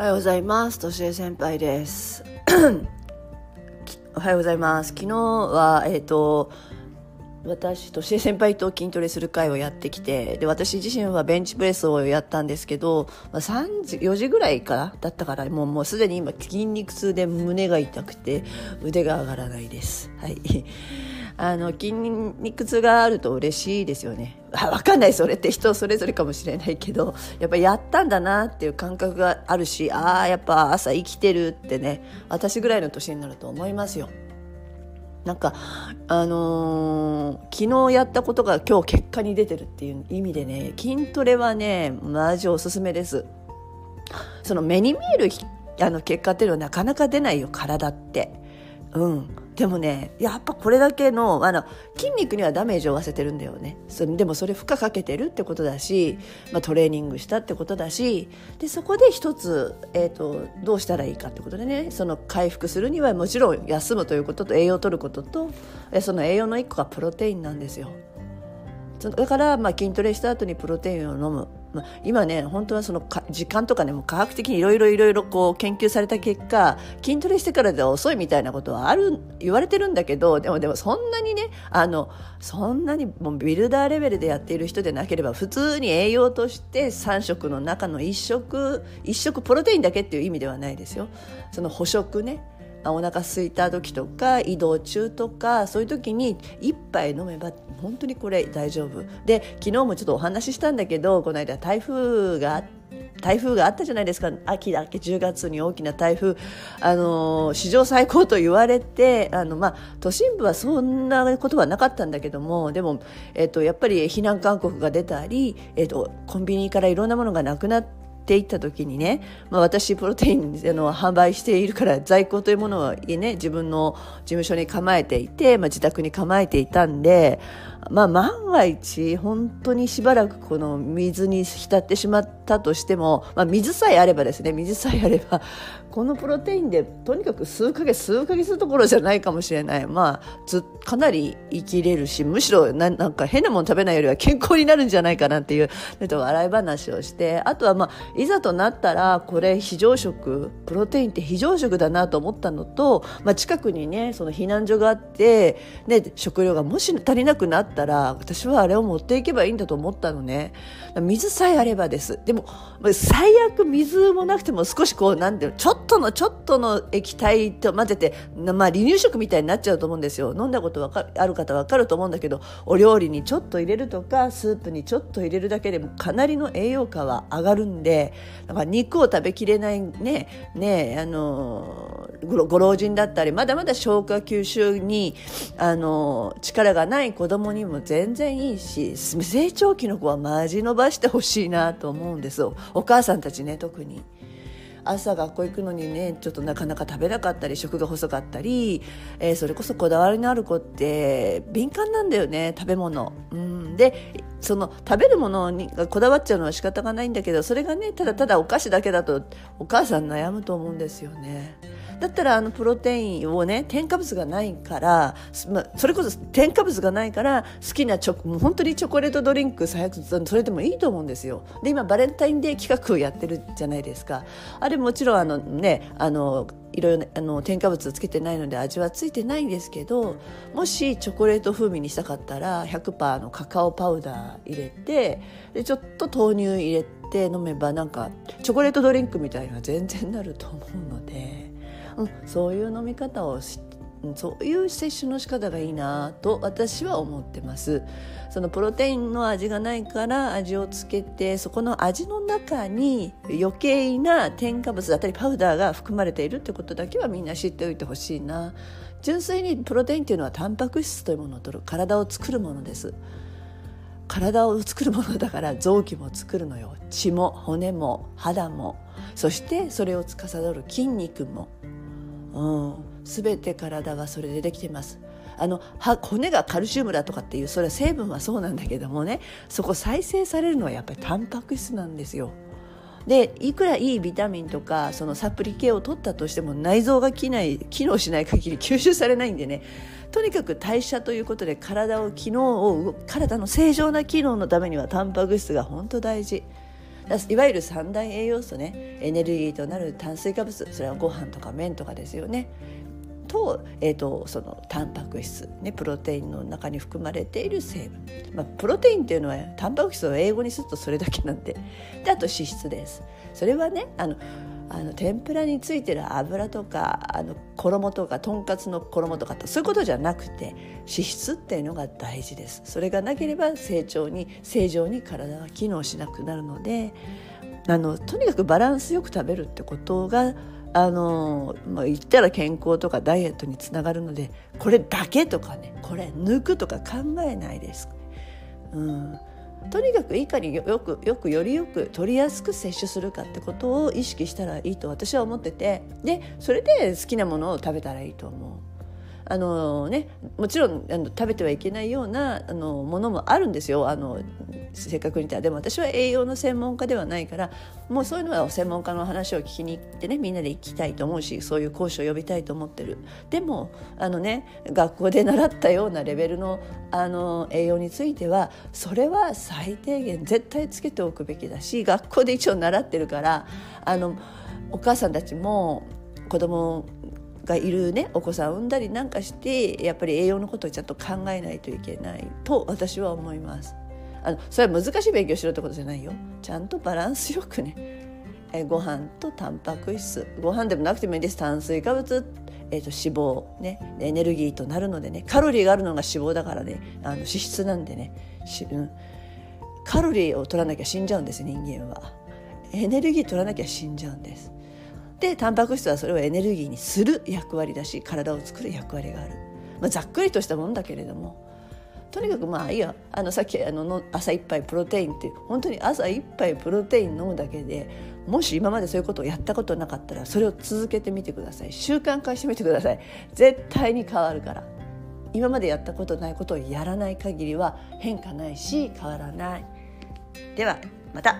おはようございます。としえ先輩です。おはようございます。昨日は、えっ、と、私、としえ先輩と筋トレする会をやってきて、で、私自身はベンチプレスをやったんですけど、ま、3時、4時ぐらいからだったから、もう、もうすでに今筋肉痛で胸が痛くて、腕が上がらないです。はい。あの筋肉痛があると嬉しいですよね。あ分かんない。それって人それぞれかもしれないけどやっぱやったんだなっていう感覚があるしああやっぱ朝生きてるってね私ぐらいの年になると思いますよ。なんかあのー昨日やったことが今日結果に出てるっていう意味でね筋トレはねマジおすすめです。その目に見えるあの結果っていうのはなかなか出ないよ体って。うん。でもねやっぱこれだけのあの筋肉にはダメージを負わせてるんだよね。それでもそれ負荷かけてるってことだし、まあ、トレーニングしたってことだしでそこで一つ、えーと、どうしたらいいかってことでねその回復するにはもちろん休むということと栄養を取ることとその栄養の一個がプロテインなんですよ。だから、まあ、筋トレした後にプロテインを飲む。まあ、今ね本当はその時間とかねも科学的にいろいろいろいろこう研究された結果筋トレしてからでは遅いみたいなことはある言われてるんだけどでもでもそんなにねあのそんなにもうビルダーレベルでやっている人でなければ普通に栄養として3食の中の1食1食プロテインだけっていう意味ではないですよ。その補食ねお腹空いた時とか移動中とかそういう時に1杯飲めば本当にこれ大丈夫。で昨日もちょっとお話ししたんだけどこの間台風が台風があったじゃないですか。秋だけ10月に大きな台風。あの史上最高と言われてあの、まあ、都心部はそんなことはなかったんだけどもでも、えっと、やっぱり避難勧告が出たり、えっと、コンビニからいろんなものがなくなってっていった時にね、まあ、私プロテインの販売しているから在庫というものを、ね、自分の事務所に構えていて、まあ、自宅に構えていたんで、まあ、万が一本当にしばらくこの水に浸ってしまったとしても、まあ、水さえあればですね水さえあれば このプロテインでとにかく数ヶ月数ヶ月どころじゃないかもしれない、まあ、かなり生きれるしむしろななんか変なもの食べないよりは健康になるんじゃないかなっていう笑い話をしてあとはまあいざとなったらこれ非常食プロテインって非常食だなと思ったのと、まあ、近くにねその避難所があってで食料がもし足りなくなったら私はあれを持っていけばいいんだと思ったのね。水さえあればです。でも最悪水もなくても少しこうなんていうのちょっとのちょっとの液体と混ぜて、まあ、離乳食みたいになっちゃうと思うんですよ。飲んだことわかある方わかると思うんだけどお料理にちょっと入れるとかスープにちょっと入れるだけでもかなりの栄養価は上がるんでだから肉を食べきれないねねあのご老人だったりまだまだ消化吸収にあの力がない子供にも全然いいし成長期の子はマジ伸ばしてほしいなと思うんですお母さんたちね特に。朝学校行くのにねちょっとなかなか食べなかったり食が細かったり、えー、それこそこだわりのある子って敏感なんだよね食べ物。うん、でその食べるものにこだわっちゃうのは仕方がないんだけどそれがねただただお菓子だけだとお母さん悩むと思うんですよね。だったらあのプロテインをね添加物がないから、ま、それこそ添加物がないから好きなチョもう本当にチョコレートドリンク最悪それでもいいと思うんですよで今バレンタインデー企画をやってるじゃないですかあれもちろんあのねあのいろいろあの添加物つけてないので味はついてないんですけどもしチョコレート風味にしたかったら100%のカカオパウダー入れてでちょっと豆乳入れて飲めばなんかチョコレートドリンクみたいには全然なると思うので。うん、そういう飲み方をしそういう摂取の仕方がいいなと私は思ってます。そのプロテインの味がないから味をつけてそこの味の中に余計な添加物だったりパウダーが含まれているってことだけはみんな知っておいてほしいな。純粋にプロテインっていうのはタンパク質というものを取る。体を作るものです。体を作るものだから臓器も作るのよ血も骨も肌もそしてそれを司る筋肉も、全て体はそれでできてますあの骨がカルシウムだとかっていうそれは成分はそうなんだけどもねそこ再生されるのはやっぱりタンパク質なんですよ。でいくらいいビタミンとかそのサプリ系を取ったとしても内臓が機内機能しない限り吸収されないんでねとにかく代謝ということで体を機能を体の正常な機能のためにはタンパク質が本当大事。いわゆる三大栄養素ね。エネルギーとなる炭水化物。それはご飯とか麺とかですよね。と,、えーと、そのタンパク質、ね、プロテインの中に含まれている成分、まあ、プロテインっていうのはタンパク質を英語にするとそれだけなんで。であと脂質です。それはねあのあの天ぷらについてる油とかあの衣とかとんかつの衣とかそういうことじゃなくて脂質っていうのが大事ですそれがなければ成長に正常に体は機能しなくなるのであのとにかくバランスよく食べるってことがあの、まあ、言ったら健康とかダイエットにつながるのでこれだけとかねこれ抜くとか考えないです。うんとにかくいかによくよくよりよく取りやすく摂取するかってことを意識したらいいと私は思っててでそれで好きなものを食べたらいいと思う。あのね、もちろんあの食べてはいけないようなあのものもあるんですよ。あの正確に言ったでも私は栄養の専門家ではないからもうそういうのは専門家の話を聞きに行ってねみんなで行きたいと思うしそういう講師を呼びたいと思ってる。でもあのね学校で習ったようなレベルのあの栄養についてはそれは最低限絶対つけておくべきだし学校で一応習ってるからあのお母さんたちも子供がいるねお子さんを産んだりなんかしてやっぱり栄養のことをちゃんと考えないといけないと私は思います。あのそれは難しい勉強しろってことじゃないよ。ちゃんとバランスよくね。えご飯とタンパク質。ご飯でもなくてもいいです。炭水化物、えーと、脂肪、ね、エネルギーとなるのでね。カロリーがあるのが脂肪だからね。あの脂質なんでね。し、うん、カロリーを取らなきゃ死んじゃうんです人間は。エネルギー取らなきゃ死んじゃうんです。でタンパク質はそれをエネルギーにする役割だし体を作る役割がある、まあ、ざっくりとしたもんだけれどもとにかくまあいいやあのさっきあの朝一杯プロテインって本当に朝一杯プロテイン飲むだけでもし今までそういうことをやったことなかったらそれを続けてみてください。習慣化してみてください。絶対に変わるから。今までやったことないことをやらない限りは変化ないし変わらない。ではまた。